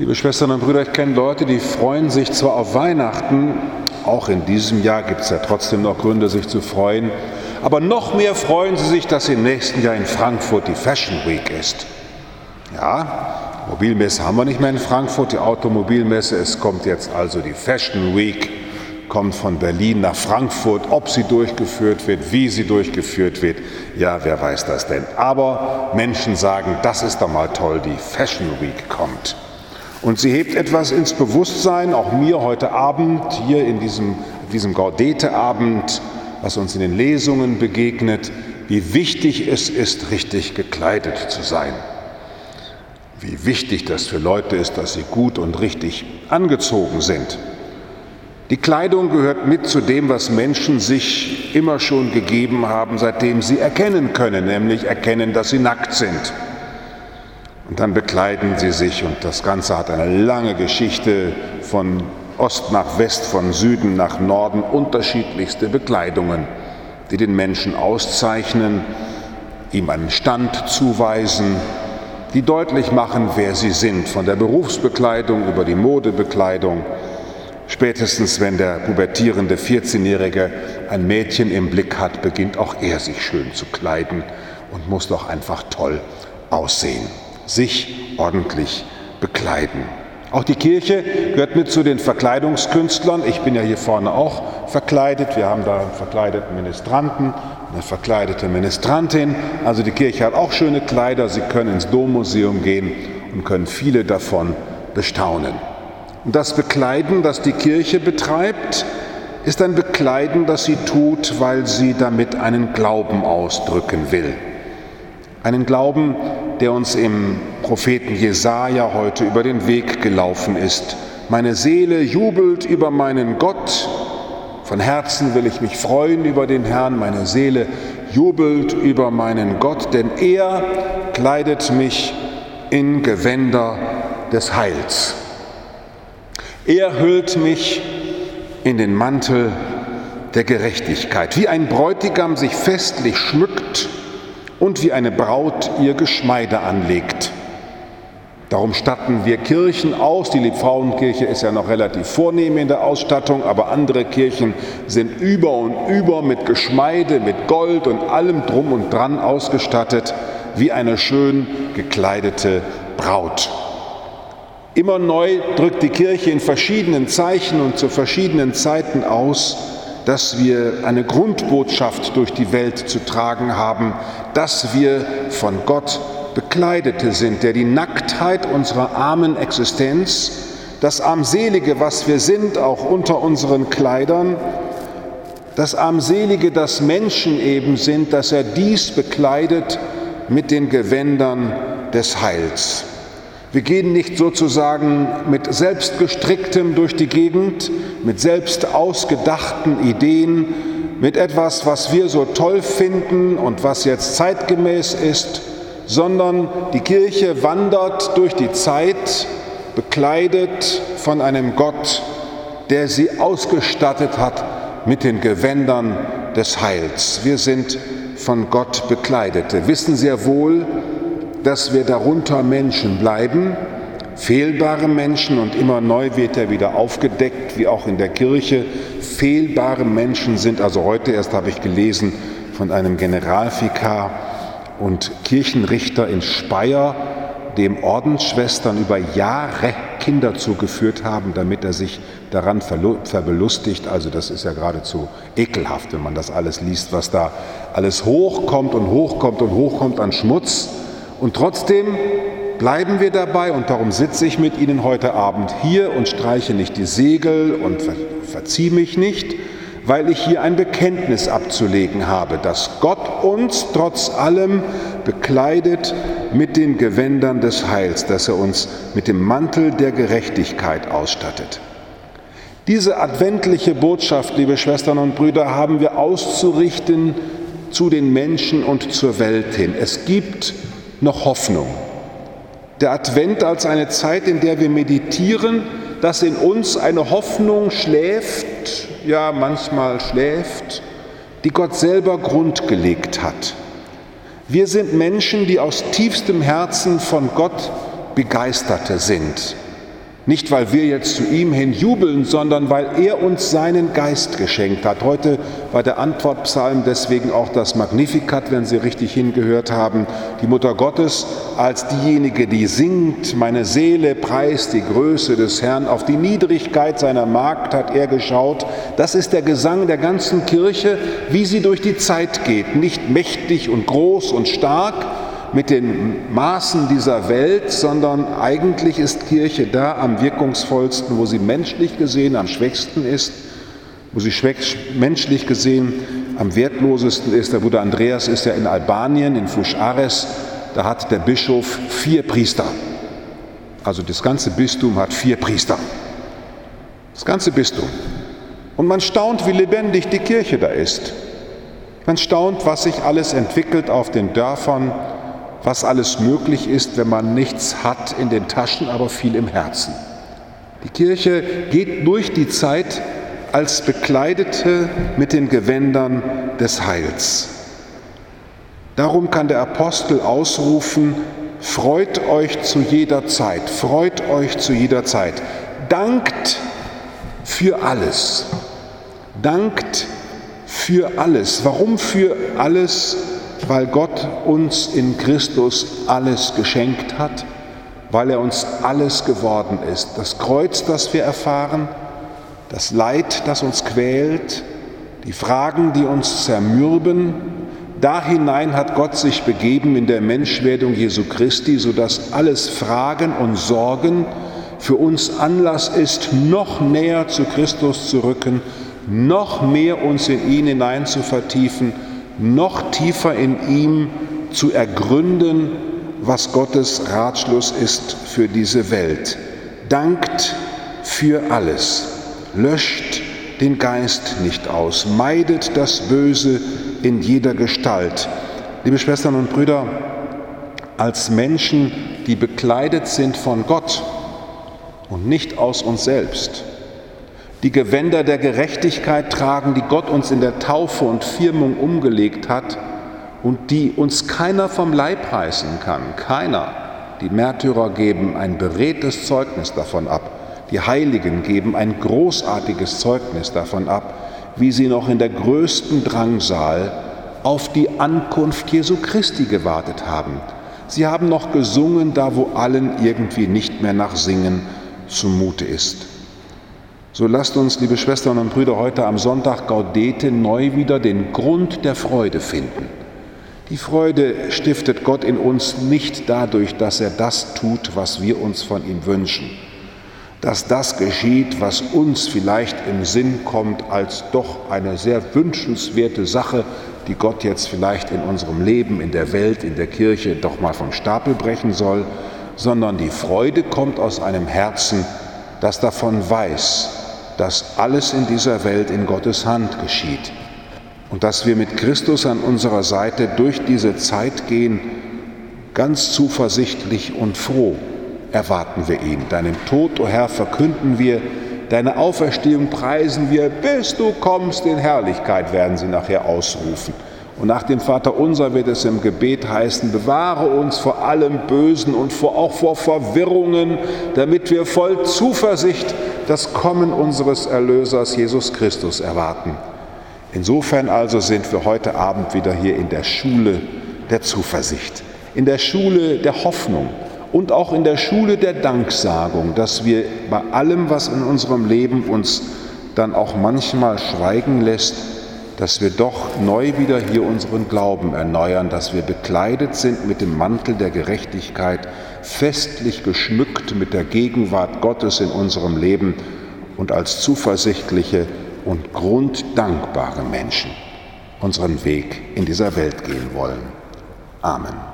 Liebe Schwestern und Brüder, ich kenne Leute, die freuen sich zwar auf Weihnachten, auch in diesem Jahr gibt es ja trotzdem noch Gründe, sich zu freuen, aber noch mehr freuen sie sich, dass im nächsten Jahr in Frankfurt die Fashion Week ist. Ja, Mobilmesse haben wir nicht mehr in Frankfurt, die Automobilmesse, es kommt jetzt also die Fashion Week, kommt von Berlin nach Frankfurt, ob sie durchgeführt wird, wie sie durchgeführt wird, ja, wer weiß das denn. Aber Menschen sagen, das ist doch mal toll, die Fashion Week kommt. Und sie hebt etwas ins Bewusstsein, auch mir heute Abend, hier in diesem, diesem Gaudete-Abend, was uns in den Lesungen begegnet, wie wichtig es ist, richtig gekleidet zu sein. Wie wichtig das für Leute ist, dass sie gut und richtig angezogen sind. Die Kleidung gehört mit zu dem, was Menschen sich immer schon gegeben haben, seitdem sie erkennen können, nämlich erkennen, dass sie nackt sind. Und dann bekleiden sie sich und das Ganze hat eine lange Geschichte von Ost nach West, von Süden nach Norden, unterschiedlichste Bekleidungen, die den Menschen auszeichnen, ihm einen Stand zuweisen, die deutlich machen, wer sie sind, von der Berufsbekleidung über die Modebekleidung. Spätestens, wenn der pubertierende 14-Jährige ein Mädchen im Blick hat, beginnt auch er sich schön zu kleiden und muss doch einfach toll aussehen sich ordentlich bekleiden. Auch die Kirche gehört mit zu den Verkleidungskünstlern. Ich bin ja hier vorne auch verkleidet. Wir haben da einen verkleideten Ministranten, eine verkleidete Ministrantin. Also die Kirche hat auch schöne Kleider. Sie können ins Dommuseum gehen und können viele davon bestaunen. Und das Bekleiden, das die Kirche betreibt, ist ein Bekleiden, das sie tut, weil sie damit einen Glauben ausdrücken will. Einen Glauben, der uns im Propheten Jesaja heute über den Weg gelaufen ist. Meine Seele jubelt über meinen Gott. Von Herzen will ich mich freuen über den Herrn. Meine Seele jubelt über meinen Gott, denn er kleidet mich in Gewänder des Heils. Er hüllt mich in den Mantel der Gerechtigkeit, wie ein Bräutigam sich festlich schmückt und wie eine Braut ihr Geschmeide anlegt. Darum statten wir Kirchen aus. Die Liebfrauenkirche ist ja noch relativ vornehm in der Ausstattung, aber andere Kirchen sind über und über mit Geschmeide, mit Gold und allem drum und dran ausgestattet, wie eine schön gekleidete Braut. Immer neu drückt die Kirche in verschiedenen Zeichen und zu verschiedenen Zeiten aus, dass wir eine Grundbotschaft durch die Welt zu tragen haben, dass wir von Gott Bekleidete sind, der die Nacktheit unserer armen Existenz, das armselige, was wir sind, auch unter unseren Kleidern, das armselige, das Menschen eben sind, dass er dies bekleidet mit den Gewändern des Heils. Wir gehen nicht sozusagen mit selbstgestricktem durch die Gegend, mit selbst ausgedachten Ideen, mit etwas, was wir so toll finden und was jetzt zeitgemäß ist, sondern die Kirche wandert durch die Zeit, bekleidet von einem Gott, der sie ausgestattet hat mit den Gewändern des Heils. Wir sind von Gott bekleidete, wissen sehr wohl, dass wir darunter Menschen bleiben, fehlbare Menschen und immer neu wird er wieder aufgedeckt, wie auch in der Kirche. Fehlbare Menschen sind, also heute erst habe ich gelesen von einem Generalvikar und Kirchenrichter in Speyer, dem Ordensschwestern über Jahre Kinder zugeführt haben, damit er sich daran verbelustigt. Also das ist ja geradezu ekelhaft, wenn man das alles liest, was da alles hochkommt und hochkommt und hochkommt an Schmutz. Und trotzdem bleiben wir dabei und darum sitze ich mit Ihnen heute Abend hier und streiche nicht die Segel und verziehe mich nicht, weil ich hier ein Bekenntnis abzulegen habe, dass Gott uns trotz allem bekleidet mit den Gewändern des Heils, dass er uns mit dem Mantel der Gerechtigkeit ausstattet. Diese adventliche Botschaft, liebe Schwestern und Brüder, haben wir auszurichten zu den Menschen und zur Welt hin. Es gibt noch Hoffnung. Der Advent als eine Zeit, in der wir meditieren, dass in uns eine Hoffnung schläft, ja manchmal schläft, die Gott selber grundgelegt hat. Wir sind Menschen, die aus tiefstem Herzen von Gott Begeisterte sind. Nicht, weil wir jetzt zu ihm hin jubeln, sondern weil er uns seinen Geist geschenkt hat. Heute war der Antwortpsalm deswegen auch das Magnificat, wenn Sie richtig hingehört haben. Die Mutter Gottes als diejenige, die singt, meine Seele preist die Größe des Herrn. Auf die Niedrigkeit seiner Magd hat er geschaut. Das ist der Gesang der ganzen Kirche, wie sie durch die Zeit geht. Nicht mächtig und groß und stark, mit den Maßen dieser Welt, sondern eigentlich ist Kirche da am wirkungsvollsten, wo sie menschlich gesehen am schwächsten ist, wo sie menschlich gesehen am wertlosesten ist. Der Bruder Andreas ist ja in Albanien, in Fushares, da hat der Bischof vier Priester. Also das ganze Bistum hat vier Priester. Das ganze Bistum. Und man staunt, wie lebendig die Kirche da ist. Man staunt, was sich alles entwickelt auf den Dörfern, was alles möglich ist, wenn man nichts hat in den Taschen, aber viel im Herzen. Die Kirche geht durch die Zeit als Bekleidete mit den Gewändern des Heils. Darum kann der Apostel ausrufen, freut euch zu jeder Zeit, freut euch zu jeder Zeit, dankt für alles, dankt für alles. Warum für alles? Weil Gott uns in Christus alles geschenkt hat, weil er uns alles geworden ist. Das Kreuz, das wir erfahren, das Leid, das uns quält, die Fragen, die uns zermürben, da hinein hat Gott sich begeben in der Menschwerdung Jesu Christi, sodass alles Fragen und Sorgen für uns Anlass ist, noch näher zu Christus zu rücken, noch mehr uns in ihn hinein zu vertiefen noch tiefer in ihm zu ergründen, was Gottes Ratschluss ist für diese Welt. Dankt für alles, löscht den Geist nicht aus, meidet das Böse in jeder Gestalt. Liebe Schwestern und Brüder, als Menschen, die bekleidet sind von Gott und nicht aus uns selbst, die Gewänder der Gerechtigkeit tragen, die Gott uns in der Taufe und Firmung umgelegt hat und die uns keiner vom Leib reißen kann, keiner. Die Märtyrer geben ein beredtes Zeugnis davon ab, die Heiligen geben ein großartiges Zeugnis davon ab, wie sie noch in der größten Drangsal auf die Ankunft Jesu Christi gewartet haben. Sie haben noch gesungen, da wo allen irgendwie nicht mehr nach Singen zumute ist. So lasst uns, liebe Schwestern und Brüder, heute am Sonntag Gaudete neu wieder den Grund der Freude finden. Die Freude stiftet Gott in uns nicht dadurch, dass er das tut, was wir uns von ihm wünschen, dass das geschieht, was uns vielleicht im Sinn kommt als doch eine sehr wünschenswerte Sache, die Gott jetzt vielleicht in unserem Leben, in der Welt, in der Kirche doch mal vom Stapel brechen soll, sondern die Freude kommt aus einem Herzen, das davon weiß, dass alles in dieser Welt in Gottes Hand geschieht und dass wir mit Christus an unserer Seite durch diese Zeit gehen, ganz zuversichtlich und froh erwarten wir ihn. Deinen Tod, o oh Herr, verkünden wir, deine Auferstehung preisen wir, bis du kommst in Herrlichkeit, werden sie nachher ausrufen. Und nach dem Vater unser wird es im Gebet heißen, bewahre uns vor allem Bösen und vor, auch vor Verwirrungen, damit wir voll Zuversicht das Kommen unseres Erlösers Jesus Christus erwarten. Insofern also sind wir heute Abend wieder hier in der Schule der Zuversicht, in der Schule der Hoffnung und auch in der Schule der Danksagung, dass wir bei allem, was in unserem Leben uns dann auch manchmal schweigen lässt, dass wir doch neu wieder hier unseren Glauben erneuern, dass wir bekleidet sind mit dem Mantel der Gerechtigkeit, festlich geschmückt mit der Gegenwart Gottes in unserem Leben und als zuversichtliche und grunddankbare Menschen unseren Weg in dieser Welt gehen wollen. Amen.